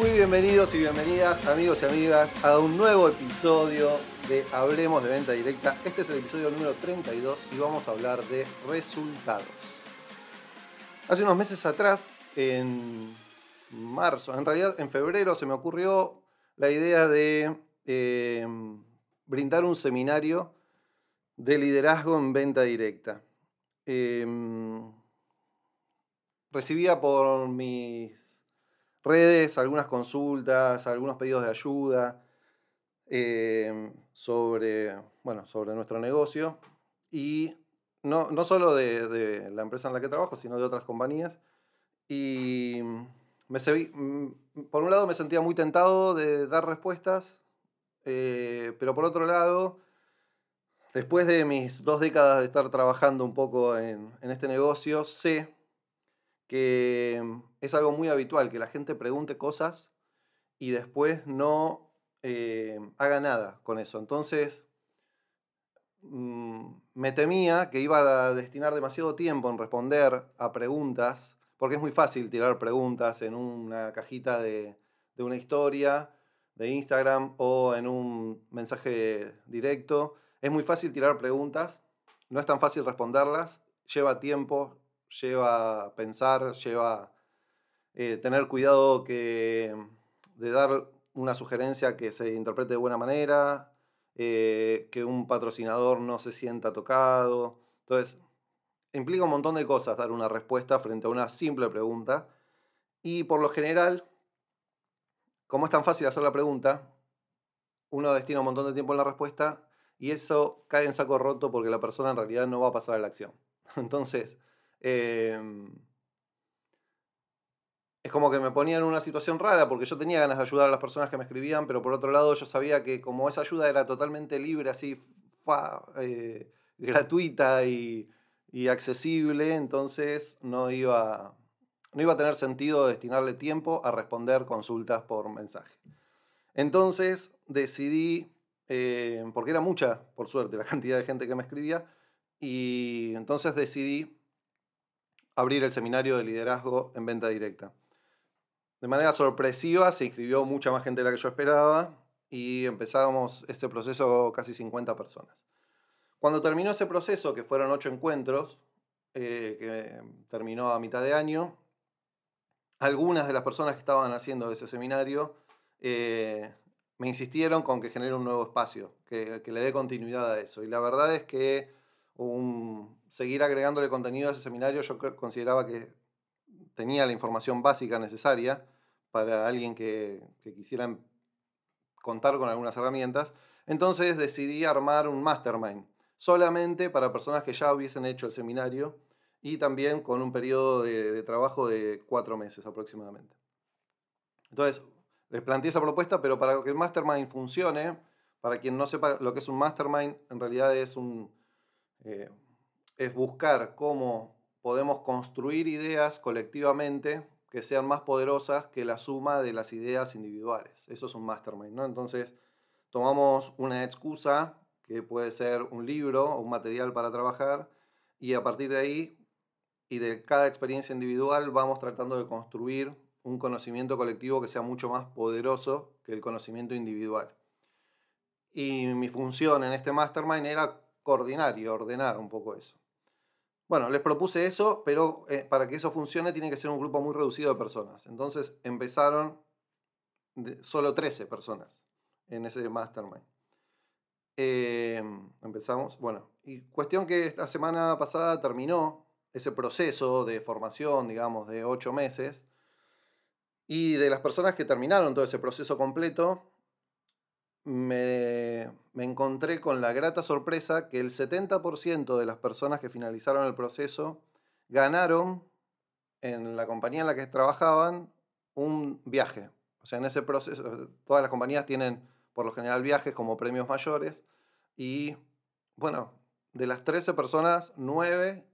Muy bienvenidos y bienvenidas amigos y amigas a un nuevo episodio de Hablemos de Venta Directa. Este es el episodio número 32 y vamos a hablar de resultados. Hace unos meses atrás, en marzo, en realidad en febrero se me ocurrió la idea de eh, brindar un seminario de liderazgo en venta directa. Em, recibía por mis redes algunas consultas, algunos pedidos de ayuda em, sobre, bueno, sobre nuestro negocio y no, no solo de, la empresa en la que trabajo, sino de otras compañías. Y me mm, por un lado me sentía muy tentado de dar respuestas, eh, pero por otro lado, después de mis dos décadas de estar trabajando un poco en, este negocio, sé que es algo muy habitual que la gente pregunte cosas y después no eh, haga nada con eso. Entonces, mm, me temía que iba a destinar demasiado tiempo en responder a preguntas, porque es muy fácil tirar preguntas en una cajita de, de una historia de Instagram o en un mensaje directo. Es muy fácil tirar preguntas, no es tan fácil responderlas, lleva tiempo, lleva pensar, lleva eh, tener cuidado que, de dar una sugerencia que se interprete de buena manera, eh, que un patrocinador no se sienta tocado. Entonces, implica un montón de cosas dar una respuesta frente a una simple pregunta. Y por lo general, como es tan fácil hacer la pregunta, uno destina un montón de tiempo en la respuesta y eso cae en saco roto porque la persona en realidad no va a pasar a la acción. Entonces, em, es como que me ponía en una situación rara porque yo tenía ganas de ayudar a las personas que me escribían, pero por otro lado yo sabía que como esa ayuda era totalmente libre, así, eh, gratuita y, y accesible, entonces no iba, no iba a tener sentido destinarle tiempo a responder consultas por mensaje. Entonces decidí, eh, porque era mucha, por suerte, la cantidad de gente que me escribía, y entonces decidí abrir el seminario de liderazgo en venta directa. De manera sorpresiva se inscribió mucha más gente de la que yo esperaba y empezamos este proceso casi 50 personas. Cuando terminó ese proceso, que fueron ocho encuentros, eh, que terminó a mitad de año, algunas de las personas que estaban haciendo ese seminario eh, me insistieron con que genere un nuevo espacio, que, le dé continuidad a eso. Y la verdad es que seguir agregándole contenido a ese seminario yo consideraba que tenía la información básica necesaria para alguien que, quisiera contar con algunas herramientas. Entonces decidí armar un mastermind, solamente para personas que ya hubiesen hecho el seminario y también con un periodo de, trabajo de cuatro meses aproximadamente. Entonces, les planteé esa propuesta, pero para que el mastermind funcione, para quien no sepa lo que es un mastermind, en realidad es, un, eh, es buscar cómo podemos construir ideas colectivamente que sean más poderosas que la suma de las ideas individuales. Eso es un mastermind, ¿no? Entonces, tomamos una excusa, que puede ser un libro o un material para trabajar, y a partir de ahí y de cada experiencia individual vamos tratando de construir un conocimiento colectivo que sea mucho más poderoso que el conocimiento individual. Y mi función en este mastermind era coordinar y ordenar un poco eso. Bueno, les propuse eso, pero eh, para que eso funcione tiene que ser un grupo muy reducido de personas. Entonces empezaron solo 13 personas en ese mastermind. Em, empezamos, bueno, y cuestión que esta semana pasada terminó ese proceso de formación, digamos, de ocho meses. Y de las personas que terminaron todo ese proceso completo, me, encontré con la grata sorpresa que el 70% de las personas que finalizaron el proceso ganaron en la compañía en la que trabajaban un viaje. O sea, en ese proceso, todas las compañías tienen por lo general viajes como premios mayores. Y bueno, de las 13 personas, 9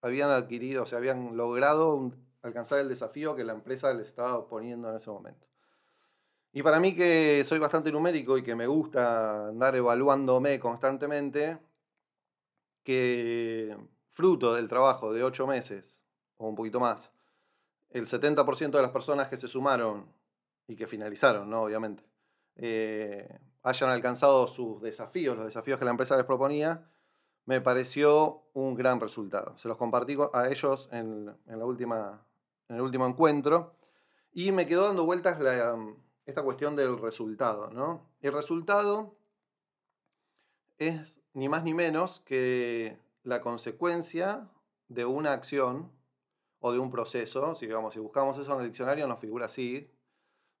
habían adquirido, o sea, habían logrado alcanzar el desafío que la empresa les estaba poniendo en ese momento. Y para mí que soy bastante numérico y que me gusta andar evaluándome constantemente, que fruto del trabajo de ocho meses o un poquito más, el 70% de las personas que se sumaron y que finalizaron, ¿no? Obviamente, eh, hayan alcanzado sus desafíos, los desafíos que la empresa les proponía, me pareció un gran resultado. Se los compartí a ellos en, la última, en el último encuentro y me quedó dando vueltas esta cuestión del resultado. ¿no? El resultado es ni más ni menos que la consecuencia de una acción o de un proceso. Si, digamos, si buscamos eso en el diccionario nos figura así.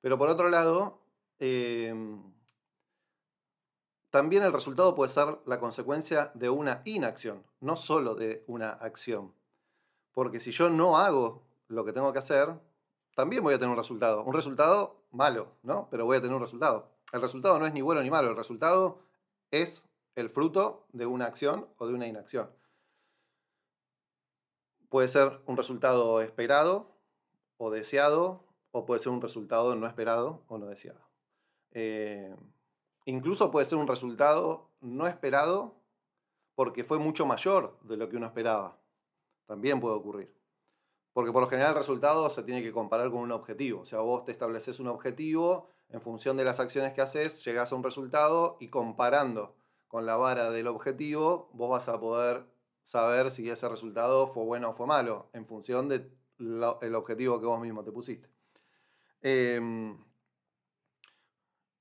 Pero por otro lado, em, también el resultado puede ser la consecuencia de una inacción, no solo de una acción. Porque si yo no hago lo que tengo que hacer, también voy a tener un resultado. Un resultado malo, ¿no? Pero voy a tener un resultado. El resultado no es ni bueno ni malo, el resultado es el fruto de una acción o de una inacción. Puede ser un resultado esperado o deseado, o puede ser un resultado no esperado o no deseado. Eh, Incluso puede ser un resultado no esperado porque fue mucho mayor de lo que uno esperaba. También puede ocurrir. Porque por lo general el resultado se tiene que comparar con un objetivo. O sea, vos te estableces un objetivo, en función de las acciones que haces, llegas a un resultado y comparando con la vara del objetivo, vos vas a poder saber si ese resultado fue bueno o fue malo, en función del objetivo que vos mismo te pusiste. Em,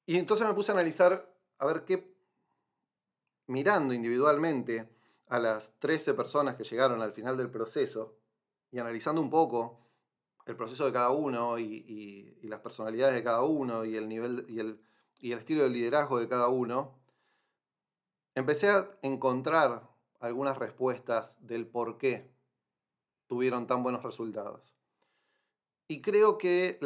y entonces me puse a analizar, a ver qué, mirando individualmente a las 13 personas que llegaron al final del proceso y analizando un poco el proceso de cada uno y, las personalidades de cada uno y el nivel y el, y el estilo de liderazgo de cada uno, empecé a encontrar algunas respuestas del por qué tuvieron tan buenos resultados. Y creo que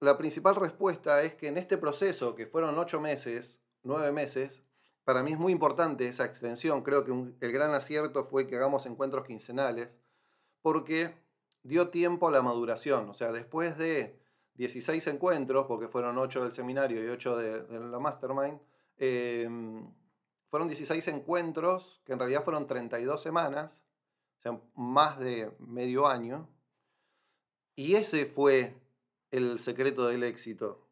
la principal respuesta es que en este proceso, que fueron ocho meses, nueve meses, para mí es muy importante esa extensión. Creo que el gran acierto fue que hagamos encuentros quincenales, porque dio tiempo a la maduración. O sea, después de 16 encuentros, porque fueron 8 del seminario y 8 de, la mastermind, em, fueron 16 encuentros, que en realidad fueron 32 semanas, o sea, más de medio año. Y ese fue el secreto del éxito.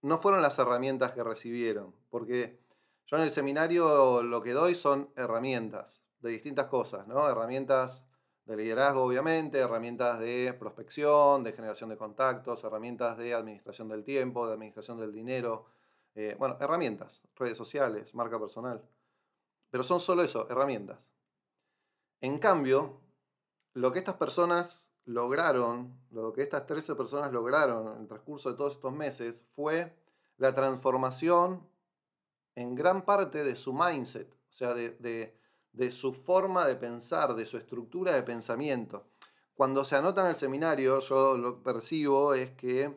No fueron las herramientas que recibieron, porque yo en el seminario lo que doy son herramientas de distintas cosas, ¿no? Herramientas de liderazgo, obviamente, herramientas de prospección, de generación de contactos, herramientas de administración del tiempo, de administración del dinero, eh, bueno, herramientas, redes sociales, marca personal. Pero son solo eso, herramientas. En cambio, lo que estas personas lograron, lo que estas 13 personas lograron en el transcurso de todos estos meses fue la transformación en gran parte de su mindset, o sea, de, su forma de pensar, de su estructura de pensamiento. Cuando se anotan el seminario, yo lo percibo es que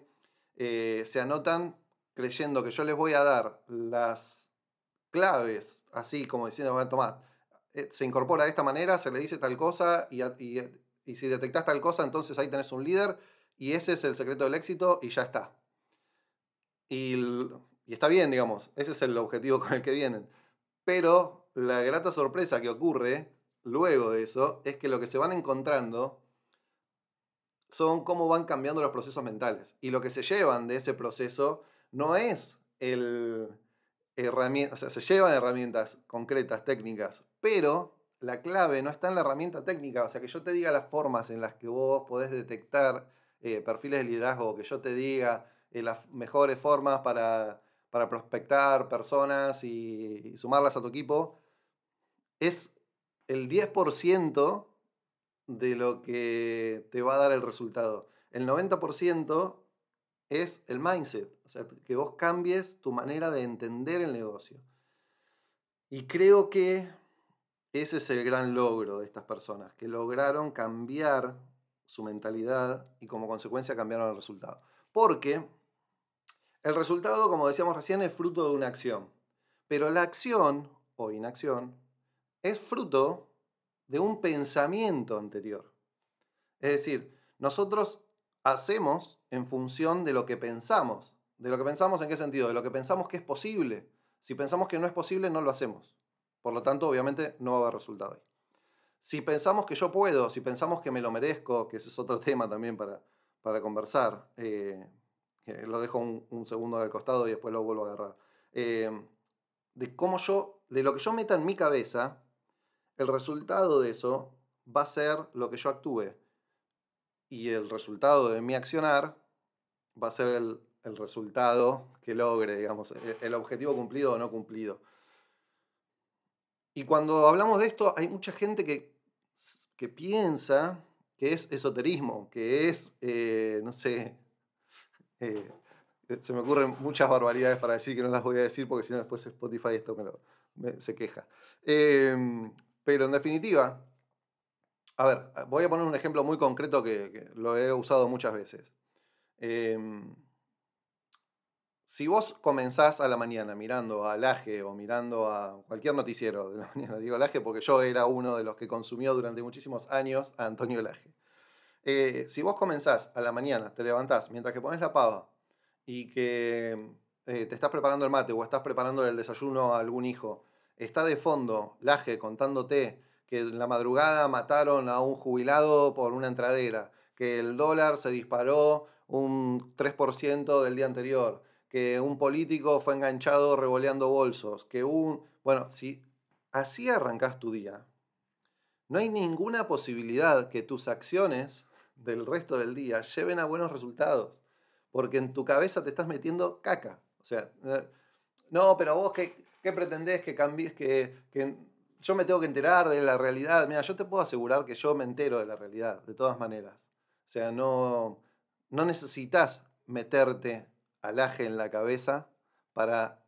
eh, se anotan creyendo que yo les voy a dar las claves, así como diciendo, a tomar, eh, se incorpora de esta manera, se le dice tal cosa y, y y si detectas tal cosa, entonces ahí tenés un líder y ese es el secreto del éxito y ya está. Y, está bien, digamos, ese es el objetivo con el que vienen. Pero la grata sorpresa que ocurre luego de eso es que lo que se van encontrando son cómo van cambiando los procesos mentales. Y lo que se llevan de ese proceso no es el herramienta, o sea, se llevan herramientas concretas, técnicas, pero la clave no está en la herramienta técnica, o sea, que yo te diga las formas en las que vos podés detectar eh, perfiles de liderazgo, que yo te diga eh, las mejores formas para, prospectar personas y, sumarlas a tu equipo, es el 10% de lo que te va a dar el resultado. El 90% es el mindset, o sea, que vos cambies tu manera de entender el negocio. Y creo que ese es el gran logro de estas personas, que lograron cambiar su mentalidad y como consecuencia cambiaron el resultado. Porque el resultado, como decíamos recién, es fruto de una acción. Pero la acción o inacción es fruto de un pensamiento anterior. Es decir, nosotros hacemos en función de lo que pensamos. ¿De lo que pensamos en qué sentido? De lo que pensamos que es posible. Si pensamos que no es posible, no lo hacemos. Por lo tanto, obviamente no va a haber resultado ahí. Si pensamos que yo puedo, si pensamos que me lo merezco, que ese es otro tema también para, para conversar, eh, lo dejo un, segundo al costado y después lo vuelvo a agarrar. Eh, de cómo yo, de lo que yo meta en mi cabeza, el resultado de eso va a ser lo que yo actúe. Y el resultado de mi accionar va a ser el, resultado que logre, digamos, el, el objetivo cumplido o no cumplido. Y cuando hablamos de esto, hay mucha gente que, que piensa que es esoterismo, que es, eh, no sé, eh, se me ocurren muchas barbaridades para decir que no las voy a decir porque si no después Spotify esto se queja. Em, pero en definitiva, a ver, voy a poner un ejemplo muy concreto que, lo he usado muchas veces. Em, si vos comenzás a la mañana mirando a Laje o mirando a cualquier noticiero de la mañana, digo Laje porque yo era uno de los que consumió durante muchísimos años a Antonio Laje. Eh, si vos comenzás a la mañana, te levantás mientras que pones la pava y que eh, te estás preparando el mate o estás preparando el desayuno a algún hijo, está de fondo Laje contándote que en la madrugada mataron a un jubilado por una entradera, que el dólar se disparó un 3% del día anterior, que un político fue enganchado revoleando bolsos, que un... Bueno, si así arrancas tu día, no hay ninguna posibilidad que tus acciones del resto del día lleven a buenos resultados, porque en tu cabeza te estás metiendo caca. O sea, eh, no, pero vos qué, qué pretendés que cambies, que, que yo me tengo que enterar de la realidad. Mira, yo te puedo asegurar que yo me entero de la realidad, de todas maneras. O sea, no, no necesitas meterte alaje en la cabeza para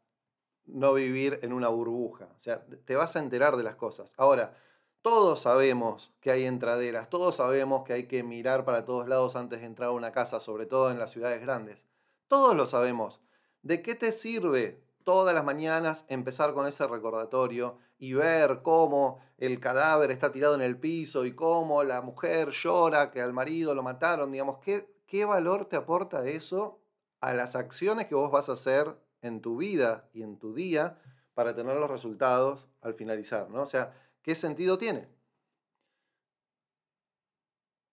no vivir en una burbuja. O sea, te vas a enterar de las cosas. Ahora, todos sabemos que hay entraderas, todos sabemos que hay que mirar para todos lados antes de entrar a una casa, sobre todo en las ciudades grandes. Todos lo sabemos. ¿De qué te sirve todas las mañanas empezar con ese recordatorio y ver cómo el cadáver está tirado en el piso y cómo la mujer llora que al marido lo mataron? Digamos, ¿qué, qué valor te aporta eso a las acciones que vos vas a hacer en tu vida y en tu día para tener los resultados al finalizar, ¿no? O sea, ¿qué sentido tiene?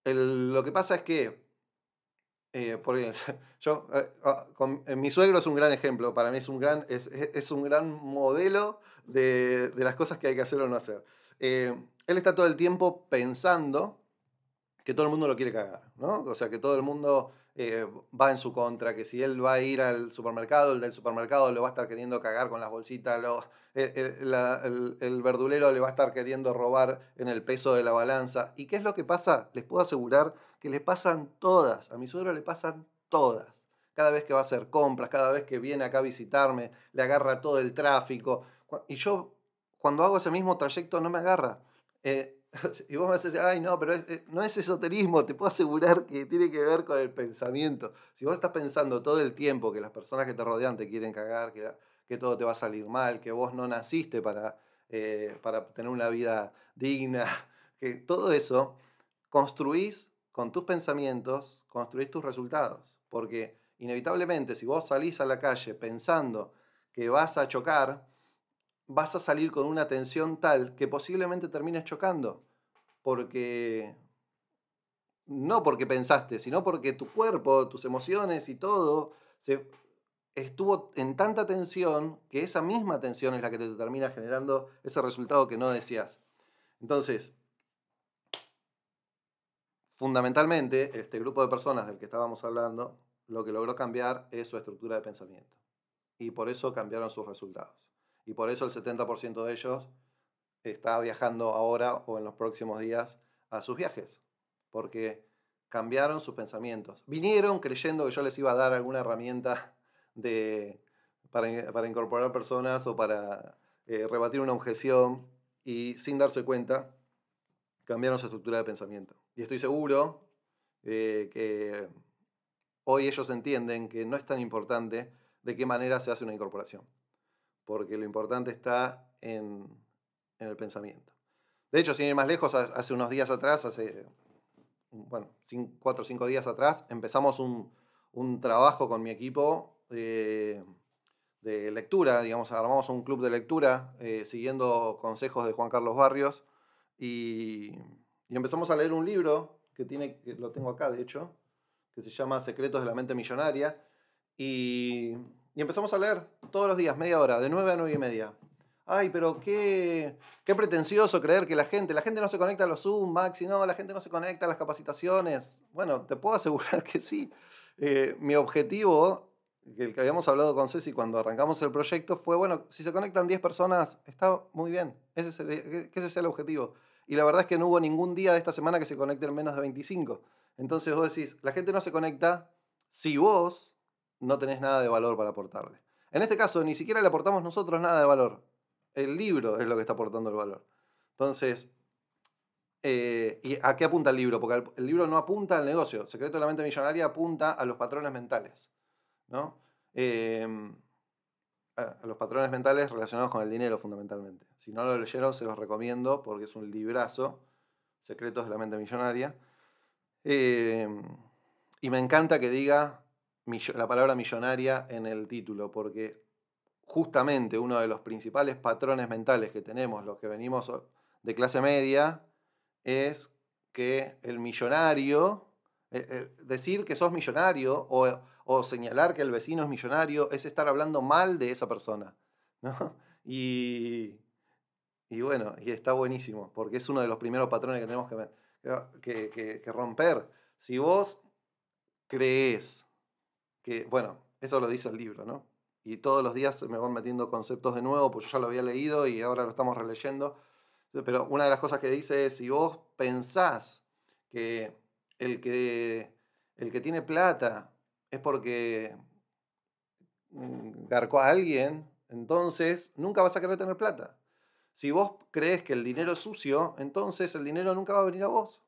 lo que pasa es que, eh, yo, eh, ah, eh, mi suegro es un gran ejemplo, para mí es un gran, es, un gran modelo de, de, las cosas que hay que hacer o no hacer. él está todo el tiempo pensando que todo el mundo lo quiere cagar, ¿no? O sea, que todo el mundo va en su contra, que si él va a ir al supermercado, el del supermercado lo va a estar queriendo cagar con las bolsitas, el, verdulero le va a estar queriendo robar en el peso de la balanza. ¿Y qué es lo que pasa? Les puedo asegurar que les pasan todas, a mi suegro le pasan todas. Cada vez que va a hacer compras, cada vez que viene acá a visitarme, le agarra todo el tráfico. Y yo, cuando hago ese mismo trayecto, no me agarra. Eh, y vos me decís, ay, no, pero no es esoterismo, te puedo asegurar que tiene que ver con el pensamiento. Si vos estás pensando todo el tiempo que las personas que te rodean te quieren cagar, que, que todo te va a salir mal, que vos no naciste para, eh, para tener una vida digna, que todo eso, construís con tus pensamientos, construís tus resultados. Porque inevitablemente, si vos salís a la calle pensando que vas a chocar, vas a salir con una tensión tal que posiblemente termines chocando. Porque, no porque pensaste, sino porque tu cuerpo, tus emociones y todo se, estuvo en tanta tensión que esa misma tensión es la que te termina generando ese resultado que no deseas. Entonces, fundamentalmente, este grupo de personas del que estábamos hablando, lo que logró cambiar es su estructura de pensamiento. Y por eso cambiaron sus resultados. Y por eso el 70% de ellos está viajando ahora o en los próximos días a sus viajes. Porque cambiaron sus pensamientos. Vinieron creyendo que yo les iba a dar alguna herramienta de, para, incorporar personas o para eh, rebatir una objeción y sin darse cuenta cambiaron su estructura de pensamiento. Y estoy seguro eh, que hoy ellos entienden que no es tan importante de qué manera se hace una incorporación porque lo importante está en, el pensamiento. De hecho, sin ir más lejos, hace unos días atrás, hace, bueno, cuatro o cinco días atrás, empezamos un, trabajo con mi equipo de, lectura, digamos, armamos un club de lectura eh, siguiendo consejos de Juan Carlos Barrios y, y, empezamos a leer un libro que tiene, lo tengo acá de hecho, que se llama Secretos de la Mente Millonaria, Y, y empezamos a leer todos los días, media hora, de 9 a 9 y media. Ay, pero qué, qué pretencioso creer que la gente, la gente no se conecta a los Zoom, Maxi, no, la gente no se conecta a las capacitaciones. Bueno, te puedo asegurar que sí. Eh, mi objetivo, el que habíamos hablado con Ceci cuando arrancamos el proyecto, fue, bueno, si se conectan 10 personas, está muy bien, ese es el, que ese sea el objetivo. Y la verdad es que no hubo ningún día de esta semana que se conecten menos de 25. Entonces vos decís, la gente no se conecta si vos no tenés nada de valor para aportarle. En este caso, ni siquiera le aportamos nosotros nada de valor. El libro es lo que está aportando el valor. Entonces, eh, ¿y a qué apunta el libro? Porque el, libro no apunta al negocio. Secreto de la mente millonaria apunta a los patrones mentales. ¿no? Em, a, los patrones mentales relacionados con el dinero, fundamentalmente. Si no lo leyeron, se los recomiendo porque es un librazo. Secretos de la mente millonaria. Em, y me encanta que diga la palabra millonaria en el título, porque justamente uno de los principales patrones mentales que tenemos los que venimos de clase media es que el millonario, eh, eh, decir que sos millonario o, señalar que el vecino es millonario es estar hablando mal de esa persona. Y, y, bueno, y está buenísimo, porque es uno de los primeros patrones que tenemos que, que, romper. Si vos crees que, bueno, eso lo dice el libro, ¿no? y todos los días me van metiendo conceptos de nuevo, pues yo ya lo había leído y ahora lo estamos releyendo. Pero una de las cosas que dice es, si vos pensás que el que, el que tiene plata es porque mm, garcó a alguien, entonces nunca vas a querer tener plata. Si vos crees que el dinero es sucio, entonces el dinero nunca va a venir a vos.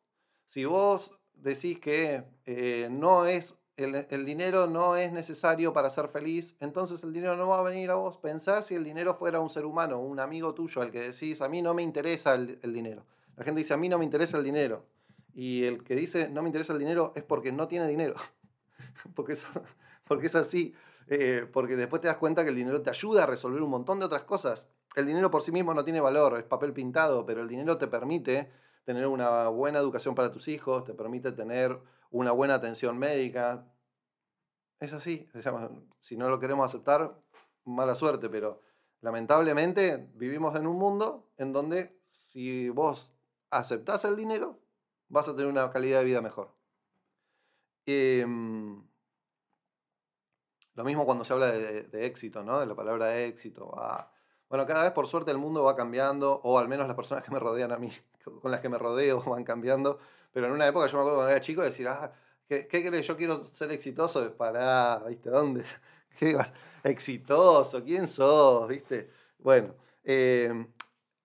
Si vos decís que eh, no es el, dinero no es necesario para ser feliz, entonces el dinero no va a venir a vos. Pensá si el dinero fuera un ser humano, un amigo tuyo al que decís, a mí no me interesa el, dinero. La gente dice, a mí no me interesa el dinero. Y el que dice, no me interesa el dinero, es porque no tiene dinero. porque, es, porque es así. Eh, porque después te das cuenta que el dinero te ayuda a resolver un montón de otras cosas. El dinero por sí mismo no tiene valor, es papel pintado, pero el dinero te permite tener una buena educación para tus hijos, te permite tener una buena atención médica. Es así, si no lo queremos aceptar, mala suerte, pero lamentablemente vivimos en un mundo en donde si vos aceptás el dinero, vas a tener una calidad de vida mejor. Em, lo mismo cuando se habla de, éxito, ¿no? De la palabra éxito. bueno, cada vez por suerte el mundo va cambiando, o al menos las personas que me rodean a mí, con las que me rodeo, van cambiando. Pero en una época yo me acuerdo cuando era chico decir, ah, ¿Qué, crees? Yo quiero ser exitoso. Pará, ¿viste? ¿Dónde? ¿Qué Exitoso, ¿quién sos? ¿Viste? Bueno, eh,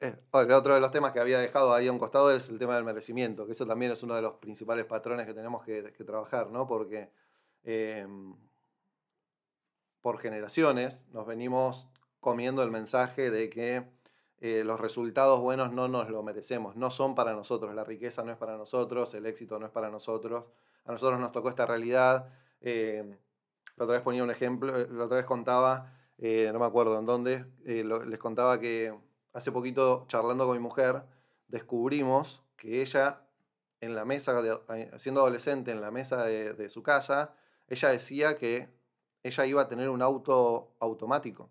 eh, otro de los temas que había dejado ahí a un costado es el tema del merecimiento, que eso también es uno de los principales patrones que tenemos que, trabajar, ¿no? Porque eh, por generaciones nos venimos comiendo el mensaje de que los resultados buenos no nos lo merecemos, no son para nosotros, la riqueza no es para nosotros, el éxito no es para nosotros a nosotros nos tocó esta realidad. Eh, la otra vez ponía un ejemplo, eh, la otra vez contaba, eh, no me acuerdo en dónde, les contaba que hace poquito charlando con mi mujer, descubrimos que ella en la mesa, siendo adolescente, en la mesa de, su casa, ella decía que ella iba a tener un auto automático.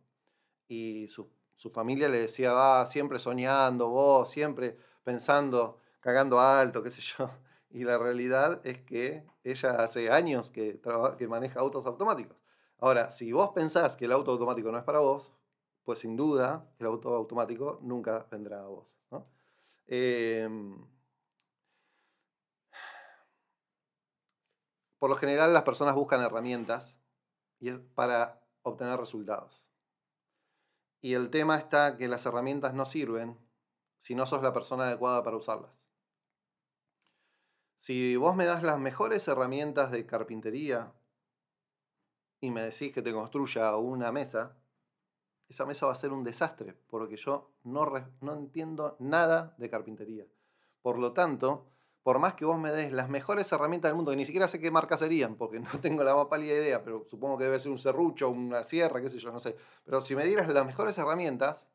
Y su, familia le decía, va, siempre soñando, vos, siempre pensando, cagando alto, qué sé yo. Y la realidad es que ella hace años que, que maneja autos automáticos. Ahora, si vos pensás que el auto automático no es para vos, pues sin duda el auto automático nunca vendrá a vos. Em, por lo general las personas buscan herramientas y para obtener resultados. Y el tema está que las herramientas no sirven si no sos la persona adecuada para usarlas. Si vos me das las mejores herramientas de carpintería y me decís que te construya una mesa, esa mesa va a ser un desastre, porque yo no, no entiendo nada de carpintería. Por lo tanto, por más que vos me des las mejores herramientas del mundo, que ni siquiera sé qué marcas serían, porque no tengo la más pálida idea, pero supongo que debe ser un serrucho, una sierra, qué sé yo, no sé. Pero si me dieras las mejores herramientas,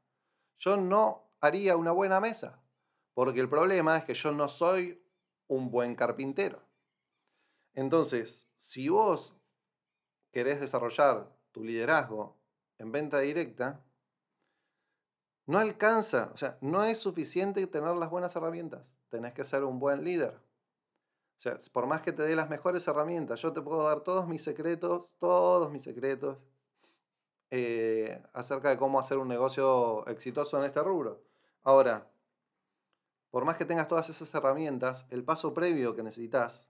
yo no haría una buena mesa. Porque el problema es que yo no soy un buen carpintero. Entonces, si vos querés desarrollar tu liderazgo en venta directa, no alcanza, o sea, no es suficiente tener las buenas herramientas. Tenés que ser un buen líder. O sea, por más que te dé las mejores herramientas, yo te puedo dar todos mis secretos, todos mis secretos eh, acerca de cómo hacer un negocio exitoso en este rubro. Ahora, por más que tengas todas esas herramientas, el paso previo que necesitas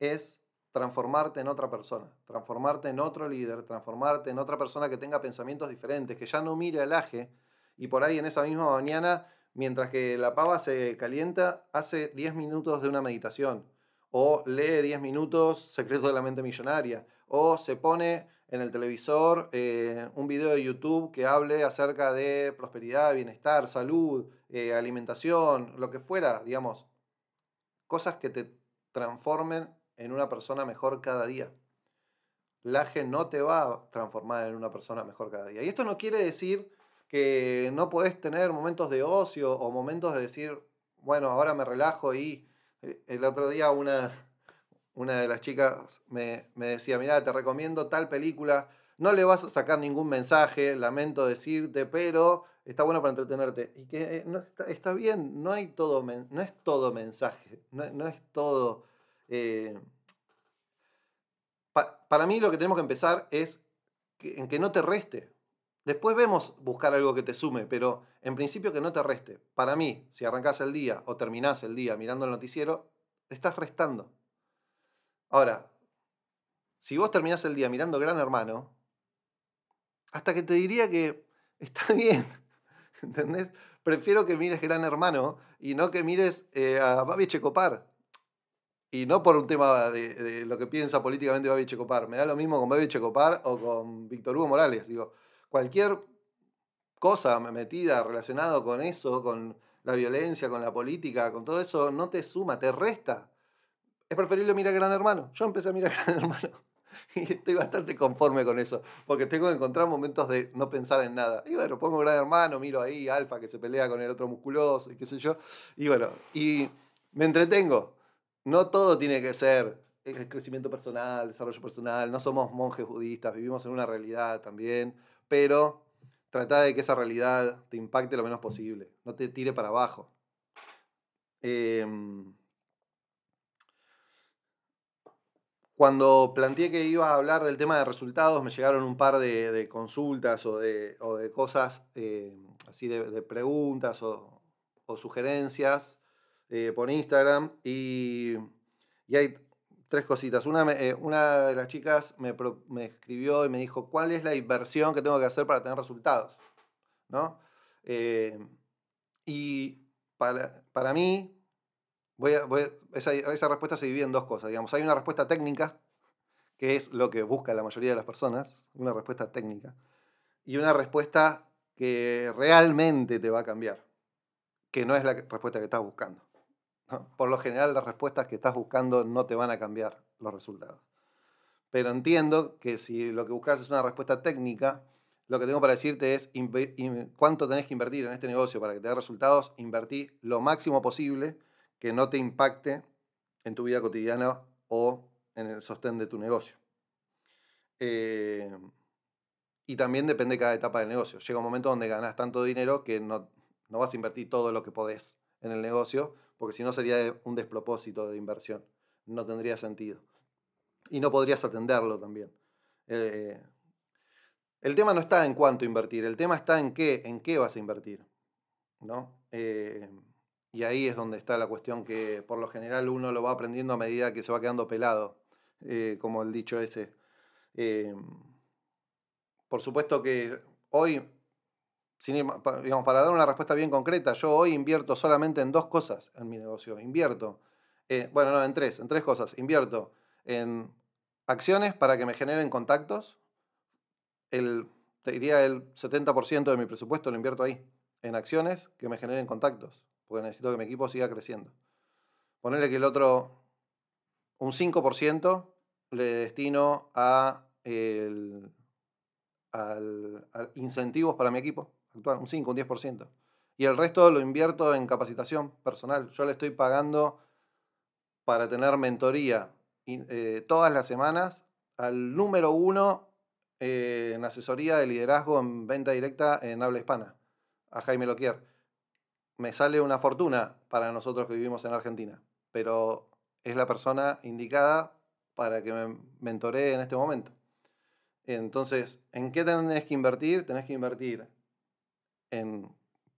es transformarte en otra persona, transformarte en otro líder, transformarte en otra persona que tenga pensamientos diferentes, que ya no mire al aje y por ahí en esa misma mañana, mientras que la pava se calienta, hace 10 minutos de una meditación, o lee 10 minutos Secreto de la Mente Millonaria, o se pone en el televisor eh, un video de YouTube que hable acerca de prosperidad, bienestar, salud, eh, alimentación, lo que fuera, digamos, cosas que te transformen en una persona mejor cada día. Laje no te va a transformar en una persona mejor cada día. Y esto no quiere decir que no podés tener momentos de ocio o momentos de decir, bueno, ahora me relajo y eh, el otro día una, una de las chicas me, decía, mira, te recomiendo tal película, no le vas a sacar ningún mensaje, lamento decirte, pero está bueno para entretenerte. Y que eh, no, está, bien, no, hay todo, no es todo mensaje, no es todo eh, para mí lo que tenemos que empezar es en que no te reste. Después vemos buscar algo que te sume, pero en principio que no te reste. Para mí, si arrancás el día o terminás el día mirando el noticiero, estás restando. Ahora, si vos terminás el día mirando Gran Hermano, hasta que te diría que está bien, ¿entendés? Prefiero que mires Gran Hermano y no que mires eh, a Babi Checopar. Y no por un tema de, lo que piensa políticamente Babi Checopar. Me da lo mismo con Babi Checopar o con Víctor Hugo Morales. Digo, cualquier cosa metida relacionado con eso, con la violencia, con la política, con todo eso, no te suma, te resta. Es preferible mirar Gran Hermano. Yo empecé a mirar Gran Hermano y estoy bastante conforme con eso, porque tengo que encontrar momentos de no pensar en nada. Y bueno, pongo Gran Hermano, miro ahí Alfa que se pelea con el otro musculoso y qué sé yo. Y bueno, y me entretengo no todo tiene que ser el crecimiento personal, desarrollo personal, no somos monjes budistas, vivimos en una realidad también, pero trata de que esa realidad te impacte lo menos posible, no te tire para abajo. Em, cuando planteé que iba a hablar del tema de resultados, me llegaron un par de, consultas o de, cosas, eh, así de, preguntas o sugerencias eh, por Instagram y, hay tres cositas. Una, eh, una de las chicas me, escribió y me dijo, ¿cuál es la inversión que tengo que hacer para tener resultados? ¿No? Eh, y para, para mí, esa, esa, respuesta se divide en dos cosas. Digamos, hay una respuesta técnica, que es lo que busca la mayoría de las personas, una respuesta técnica, y una respuesta que realmente te va a cambiar, que no es la respuesta que estás buscando. Por lo general las respuestas que estás buscando no te van a cambiar los resultados. Pero entiendo que si lo que buscas es una respuesta técnica, lo que tengo para decirte es cuánto tenés que invertir en este negocio para que te dé resultados. Invertí lo máximo posible que no te impacte en tu vida cotidiana o en el sostén de tu negocio. Eh, y también depende de cada etapa del negocio. Llega un momento donde ganas tanto dinero que no, no vas a invertir todo lo que podés en el negocio, porque si no sería un despropósito de inversión, no tendría sentido. Y no podrías atenderlo también. Eh, el tema no está en cuánto invertir, el tema está en qué, en qué vas a invertir. ¿no? Eh, y ahí es donde está la cuestión que por lo general uno lo va aprendiendo a medida que se va quedando pelado, eh, como el dicho ese. por supuesto que hoy digamos, para dar una respuesta bien concreta, yo hoy invierto solamente en dos cosas en mi negocio. Invierto, eh, bueno, no, en tres, en tres cosas. Invierto en acciones para que me generen contactos. El, te diría el 70% de mi presupuesto lo invierto ahí, en acciones que me generen contactos, porque necesito que mi equipo siga creciendo. Ponerle que el otro, un 5% le destino a, a incentivos para mi equipo actual, un 5, un 10%. Y el resto lo invierto en capacitación personal. Yo le estoy pagando para tener mentoría eh, todas las semanas al número uno eh, en asesoría de liderazgo en venta directa en habla hispana, a Jaime Loquier. Me sale una fortuna para nosotros que vivimos en Argentina, pero es la persona indicada para que me mentoree en este momento. Entonces, ¿en qué tenés que invertir? Tenés que invertir en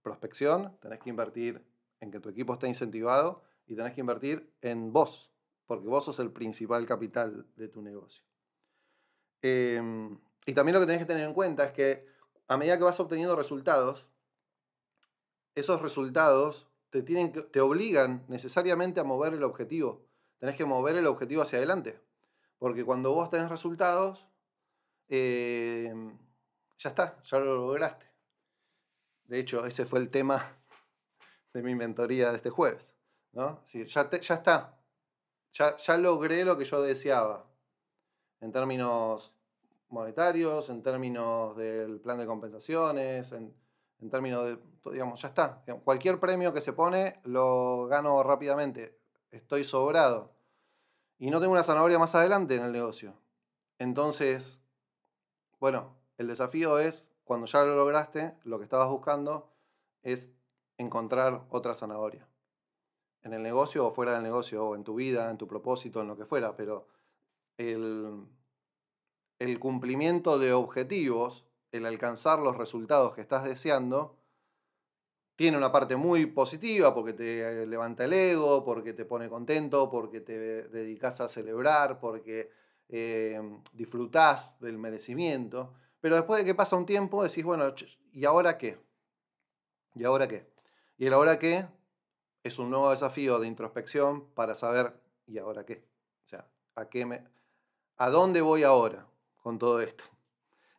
prospección, tenés que invertir en que tu equipo esté incentivado y tenés que invertir en vos, porque vos sos el principal capital de tu negocio. Em, y también lo que tenés que tener en cuenta es que a medida que vas obteniendo resultados, esos resultados te, obligan necesariamente a mover el objetivo. Tenés que mover el objetivo hacia adelante. Porque cuando vos tenés resultados, em, ya está, ya lo lograste. De hecho, ese fue el tema de mi mentoría de este jueves. ¿no? ya, ya está. Ya, ya logré lo que yo deseaba. En términos monetarios, en términos del plan de compensaciones, en, términos de, digamos, ya está. Cualquier premio que se pone lo gano rápidamente. Estoy sobrado. Y no tengo una zanahoria más adelante en el negocio. Entonces, bueno, el desafío es, cuando ya lo lograste, lo que estabas buscando es encontrar otra zanahoria. En el negocio o fuera del negocio, o en tu vida, en tu propósito, en lo que fuera, pero el, el cumplimiento de objetivos, el alcanzar los resultados que estás deseando, tiene una parte muy positiva porque te levanta el ego, porque te pone contento, porque te dedicas a celebrar, porque eh, disfrutás del merecimiento. Pero después de que pasa un tiempo decís, bueno, ¿y ahora qué? ¿Y ahora qué? Y el ahora qué es un nuevo desafío de introspección para saber, ¿y ahora qué? O sea, ¿a, qué me, ¿a dónde voy ahora con todo esto?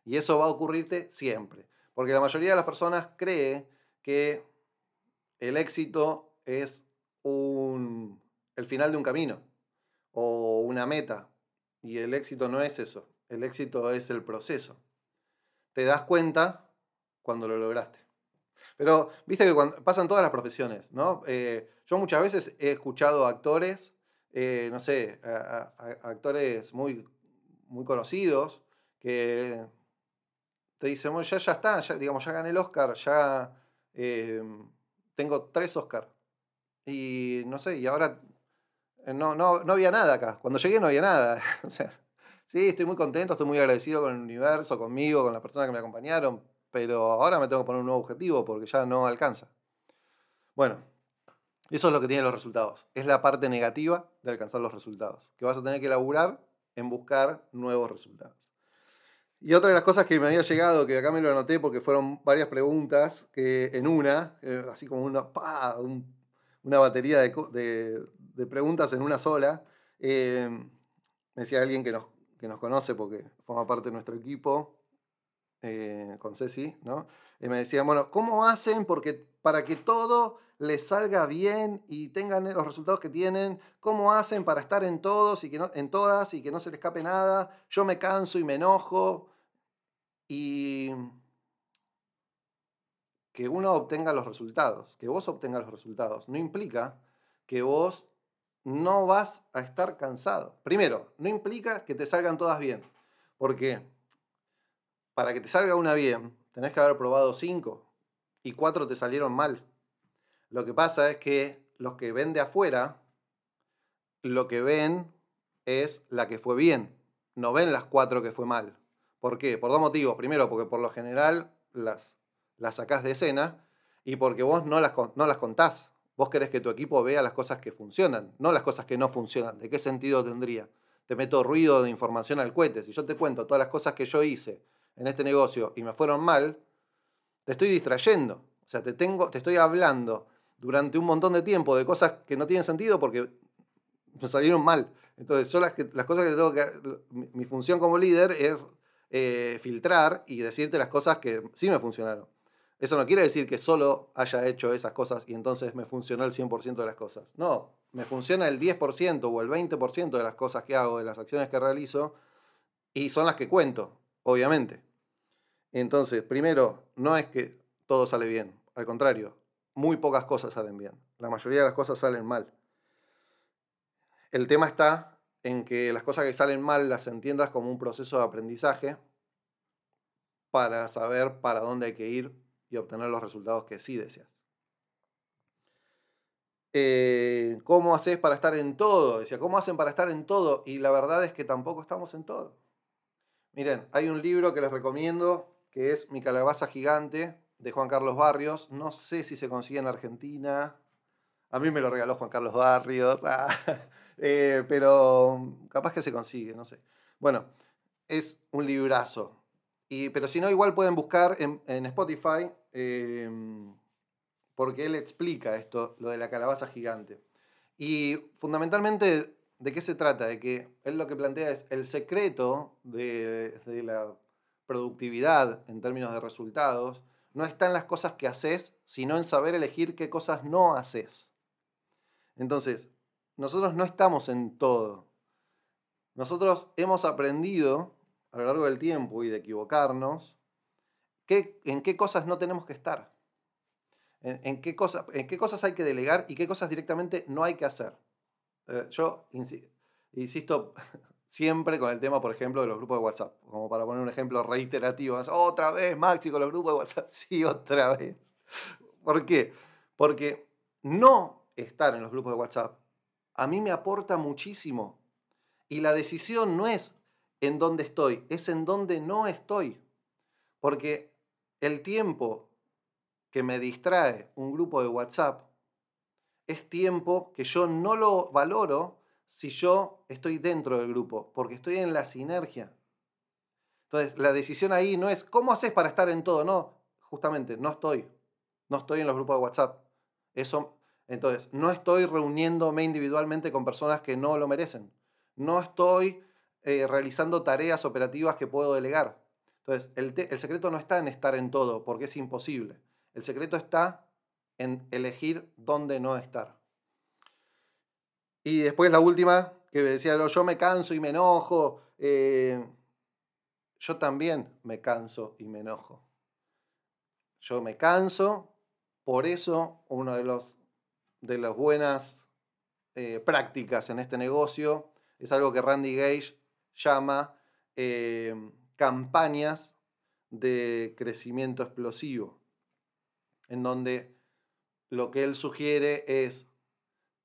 Y eso va a ocurrirte siempre. Porque la mayoría de las personas cree que el éxito es un, el final de un camino o una meta. Y el éxito no es eso. El éxito es el proceso. Te das cuenta cuando lo lograste. Pero viste que pasan todas las profesiones, ¿no? Eh, yo muchas veces he escuchado actores, eh, no sé, actores muy, muy conocidos que te dicen, ya, ya está, ya, digamos, ya gané el Oscar, ya eh, tengo tres Oscars. Y no sé, y ahora no, no, no había nada acá. Cuando llegué no había nada. o sea, sí, estoy muy contento, estoy muy agradecido con el universo, conmigo, con las personas que me acompañaron, pero ahora me tengo que poner un nuevo objetivo porque ya no alcanza. Bueno, eso es lo que tienen los resultados. Es la parte negativa de alcanzar los resultados, que vas a tener que laburar en buscar nuevos resultados. Y otra de las cosas que me había llegado, que acá me lo anoté porque fueron varias preguntas, que en una, eh, así como una, una batería de, preguntas en una sola, eh, me decía alguien que nos, que nos conoce porque forma parte de nuestro equipo, eh, con Ceci, ¿no? Y me decían, bueno, ¿cómo hacen porque, para que todo les salga bien y tengan los resultados que tienen? ¿Cómo hacen para estar en todos y que no, en todas y que no se les escape nada? Yo me canso y me enojo. Y que uno obtenga los resultados, que vos obtengas los resultados, no implica que vos no vas a estar cansado. Primero, no implica que te salgan todas bien, porque para que te salga una bien, tenés que haber probado cinco y cuatro te salieron mal. Lo que pasa es que los que ven de afuera, lo que ven es la que fue bien, no ven las cuatro que fue mal. ¿Por qué? Por dos motivos. Primero, porque por lo general las, las sacás de escena y porque vos no las, no las contás. Vos querés que tu equipo vea las cosas que funcionan, no las cosas que no funcionan. ¿De qué sentido tendría? Te meto ruido de información al cohete. Si yo te cuento todas las cosas que yo hice en este negocio y me fueron mal, te estoy distrayendo. O sea, te, tengo, te estoy hablando durante un montón de tiempo de cosas que no tienen sentido porque me salieron mal. Entonces, yo las, cosas que tengo que... Mi, función como líder es eh, filtrar y decirte las cosas que sí me funcionaron. Eso no quiere decir que solo haya hecho esas cosas y entonces me funcionó el 100% de las cosas. No, me funciona el 10% o el 20% de las cosas que hago, de las acciones que realizo, y son las que cuento obviamente. Entonces, primero, no es que todo sale bien, al contrario, muy pocas cosas salen bien, la mayoría de las cosas salen mal. El tema está en que las cosas que salen mal las entiendas como un proceso de aprendizaje para saber para dónde hay que ir y obtener los resultados que sí deseas. Eh, ¿Cómo haces para estar en todo? Decía, ¿cómo hacen para estar en todo? Y la verdad es que tampoco estamos en todo. Miren, hay un libro que les recomiendo que es Mi calabaza gigante de Juan Carlos Barrios. No sé si se consigue en Argentina. A mí me lo regaló Juan Carlos Barrios. Ah, eh, pero capaz que se consigue, no sé. Bueno, es un librazo. Y, pero si no, igual pueden buscar en, Spotify, em, porque él explica esto, lo de la calabaza gigante. Y fundamentalmente, ¿de qué se trata? De que él lo que plantea es el secreto de, de la productividad en términos de resultados, no está en las cosas que haces, sino en saber elegir qué cosas no haces. Entonces, nosotros no estamos en todo. Nosotros hemos aprendido a lo largo del tiempo y de equivocarnos en qué cosas no tenemos que estar. En, qué cosas, en qué cosas hay que delegar y qué cosas directamente no hay que hacer. Eh, yo insisto siempre con el tema, por ejemplo, de los grupos de WhatsApp. Como para poner un ejemplo reiterativo. Otra vez, Maxi, con los grupos de WhatsApp. Sí, otra vez. ¿Por qué? Porque no estar en los grupos de WhatsApp a mí me aporta muchísimo. Y la decisión no es en dónde estoy, es en dónde no estoy. Porque el tiempo que me distrae un grupo de WhatsApp es tiempo que yo no lo valoro si yo estoy dentro del grupo, porque estoy en la sinergia. Entonces, la decisión ahí no es cómo haces para estar en todo, no, justamente, no estoy. No estoy en los grupos de WhatsApp. Eso entonces, no estoy reuniéndome individualmente con personas que no lo merecen. No estoy eh, realizando tareas operativas que puedo delegar. Entonces, el, el secreto no está en estar en todo, porque es imposible. El secreto está en elegir dónde no estar. Y después la última, que decía, yo me canso y me enojo. Eh, yo también me canso y me enojo. Yo me canso, por eso uno de de las buenas eh, prácticas en este negocio es algo que Randy Gage llama eh, campañas de crecimiento explosivo, en donde lo que él sugiere es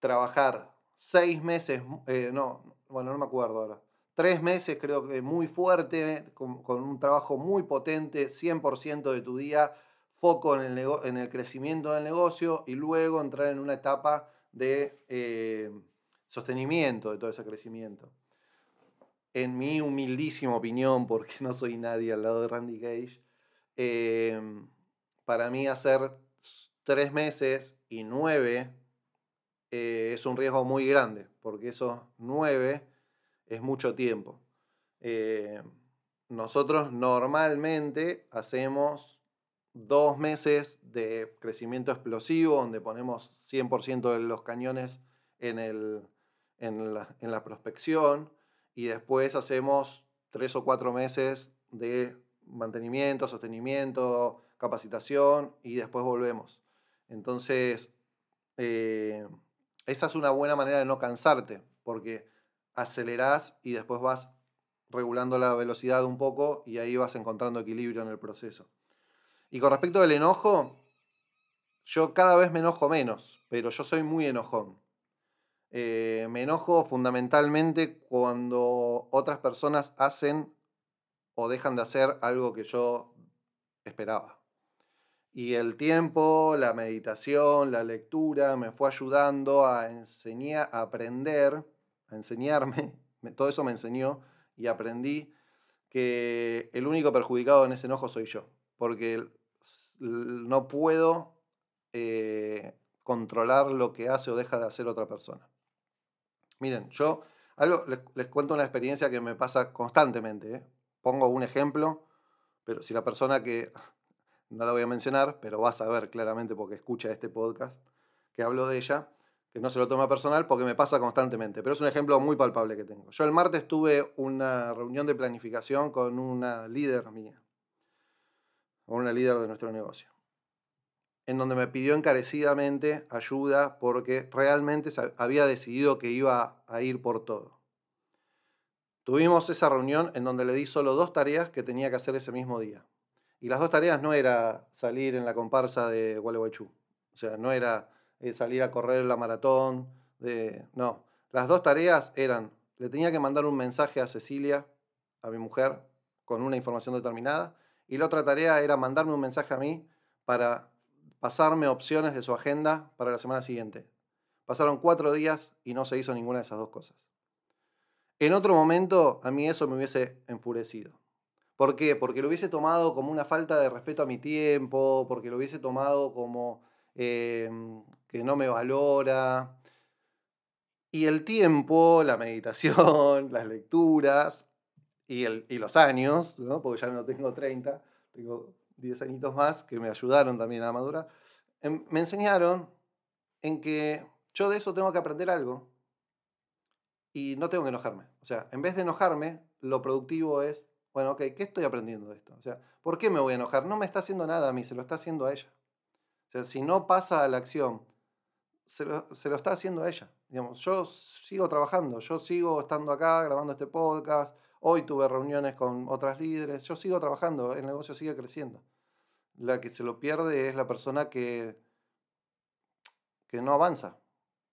trabajar seis meses, eh, no, bueno, no me acuerdo ahora, tres meses creo que muy fuerte, con, un trabajo muy potente, 100% de tu día foco en el, en el crecimiento del negocio y luego entrar en una etapa de eh, sostenimiento de todo ese crecimiento. En mi humildísima opinión, porque no soy nadie al lado de Randy Gage, em, para mí hacer tres meses y nueve eh, es un riesgo muy grande, porque esos nueve es mucho tiempo. Eh, nosotros normalmente hacemos dos meses de crecimiento explosivo, donde ponemos 100% de los cañones en, el, en, la, prospección, y después hacemos tres o cuatro meses de mantenimiento, sostenimiento, capacitación, y después volvemos. Entonces, eh, esa es una buena manera de no cansarte, porque acelerás y después vas regulando la velocidad un poco y ahí vas encontrando equilibrio en el proceso. Y con respecto del enojo, yo cada vez me enojo menos, pero yo soy muy enojón. Eh, me enojo fundamentalmente cuando otras personas hacen o dejan de hacer algo que yo esperaba. Y el tiempo, la meditación, la lectura me fue ayudando a enseñar, a aprender, a enseñarme, todo eso me enseñó y aprendí que el único perjudicado en ese enojo soy yo, porque no puedo eh, controlar lo que hace o deja de hacer otra persona. Miren, yo algo, les, cuento una experiencia que me pasa constantemente. ¿eh? Pongo un ejemplo, pero si la persona que, no la voy a mencionar, pero va a saber claramente porque escucha este podcast, que hablo de ella, que no se lo toma personal porque me pasa constantemente, pero es un ejemplo muy palpable que tengo. Yo el martes tuve una reunión de planificación con una líder mía con una líder de nuestro negocio, en donde me pidió encarecidamente ayuda porque realmente había decidido que iba a ir por todo. Tuvimos esa reunión en donde le di solo dos tareas que tenía que hacer ese mismo día. Y las dos tareas no era salir en la comparsa de Gualeguaychú. O sea, no era eh, salir a correr la maratón. De, no, las dos tareas eran, le tenía que mandar un mensaje a Cecilia, a mi mujer, con una información determinada. Y la otra tarea era mandarme un mensaje a mí para pasarme opciones de su agenda para la semana siguiente. Pasaron cuatro días y no se hizo ninguna de esas dos cosas. En otro momento a mí eso me hubiese enfurecido. ¿Por qué? Porque lo hubiese tomado como una falta de respeto a mi tiempo, porque lo hubiese tomado como em, que no me valora. Y el tiempo, la meditación, las lecturas y, y los años, ¿no? porque ya no tengo 30, tengo 10 añitos más que me ayudaron también a madurar, em, me enseñaron en que yo de eso tengo que aprender algo y no tengo que enojarme. O sea, en vez de enojarme, lo productivo es, bueno, ok, ¿qué estoy aprendiendo de esto? O sea, ¿por qué me voy a enojar? No me está haciendo nada a mí, se lo está haciendo a ella. O sea, si no pasa a la acción, se lo, se lo está haciendo a ella. Digamos, yo sigo trabajando, yo sigo estando acá grabando este podcast, hoy tuve reuniones con otras líderes, yo sigo trabajando, el negocio sigue creciendo. La que se lo pierde es la persona que, que no avanza,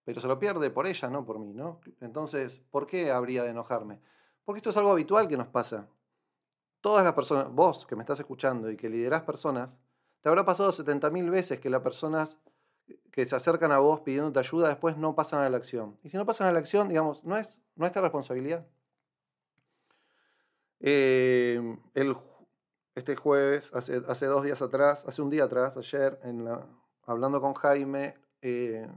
pero se lo pierde por ella, no por mí, ¿no? Entonces, ¿por qué habría de enojarme? Porque esto es algo habitual que nos pasa. Todas las personas, vos que me estás escuchando y que liderás personas, te habrá pasado 70.000 veces que las personas que se acercan a vos pidiéndote ayuda después no pasan a la acción. Y si no pasan a la acción, digamos, no es nuestra responsabilidad. Eh, el, este jueves, hace, dos días atrás, hace un día atrás, ayer, en la, hablando con Jaime, eh,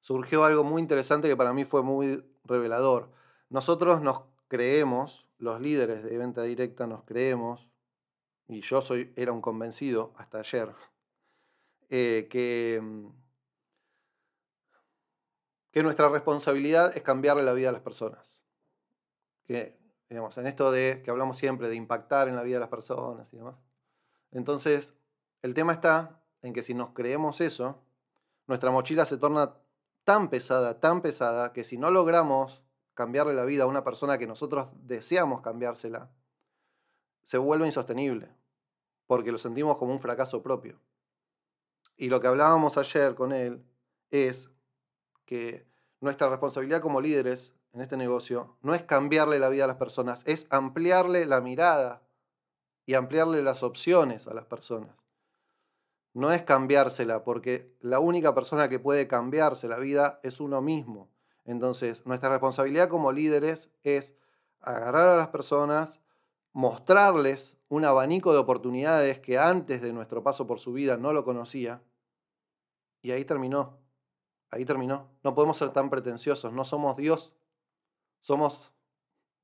surgió algo muy interesante que para mí fue muy revelador. Nosotros nos creemos, los líderes de venta directa nos creemos, y yo soy, era un convencido hasta ayer, eh, que, que nuestra responsabilidad es cambiarle la vida a las personas. Que, en esto de que hablamos siempre de impactar en la vida de las personas y demás. Entonces, el tema está en que si nos creemos eso, nuestra mochila se torna tan pesada, tan pesada, que si no logramos cambiarle la vida a una persona que nosotros deseamos cambiársela, se vuelve insostenible, porque lo sentimos como un fracaso propio. Y lo que hablábamos ayer con él es que nuestra responsabilidad como líderes en este negocio no es cambiarle la vida a las personas, es ampliarle la mirada y ampliarle las opciones a las personas no es cambiársela, porque la única persona que puede cambiarse la vida es uno mismo. Entonces, nuestra responsabilidad como líderes es agarrar a las personas, mostrarles un abanico de oportunidades que antes de nuestro paso por su vida no lo conocía, y ahí terminó. Ahí terminó. No podemos ser tan pretenciosos, no somos Dios. Somos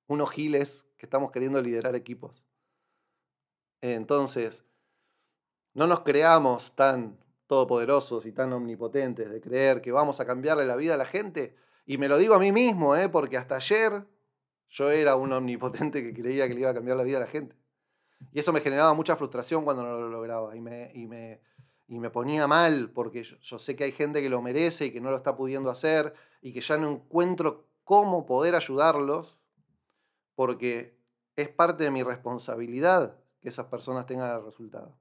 unos giles que estamos queriendo liderar equipos. Entonces, no nos creamos tan todopoderosos y tan omnipotentes de creer que vamos a cambiarle la vida a la gente. Y me lo digo a mí mismo, ¿eh? porque hasta ayer yo era un omnipotente que creía que le iba a cambiar la vida a la gente. Y eso me generaba mucha frustración cuando no lo lograba y me, y me, y me ponía mal porque yo, yo, sé que hay gente que lo merece y que no lo está pudiendo hacer y que ya no encuentro cómo poder ayudarlos porque es parte de mi responsabilidad que esas personas tengan el resultado.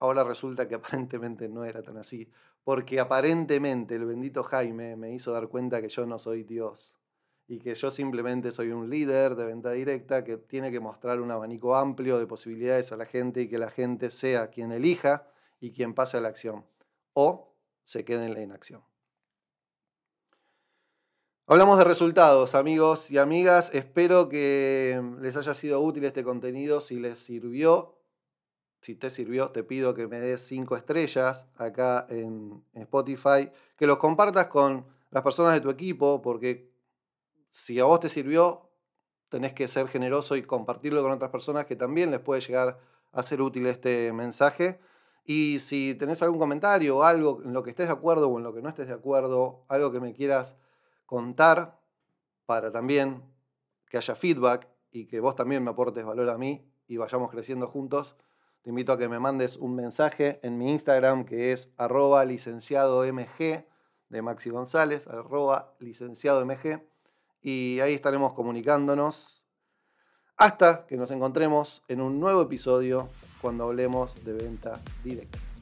Ahora resulta que aparentemente no era tan así, porque aparentemente el bendito Jaime me hizo dar cuenta que yo no soy Dios y que yo simplemente soy un líder de venta directa que tiene que mostrar un abanico amplio de posibilidades a la gente y que la gente sea quien elija y quien pase a la acción o se quede en la inacción. Hablamos de resultados, amigos y amigas. Espero que les haya sido útil este contenido. Si les sirvió, si te sirvió, te pido que me des cinco estrellas acá en, Spotify, que los compartas con las personas de tu equipo, porque si a vos te sirvió, tenés que ser generoso y compartirlo con otras personas que también les puede llegar a ser útil este mensaje. Y si tenés algún comentario o algo en lo que estés de acuerdo o en lo que no estés de acuerdo, algo que me quieras contar para también que haya feedback y que vos también me aportes valor a mí y vayamos creciendo juntos, te invito a que me mandes un mensaje en mi Instagram que es arroba licenciado MG de Maxi González, arroba licenciado MG. y ahí estaremos comunicándonos hasta que nos encontremos en un nuevo episodio cuando hablemos de venta directa.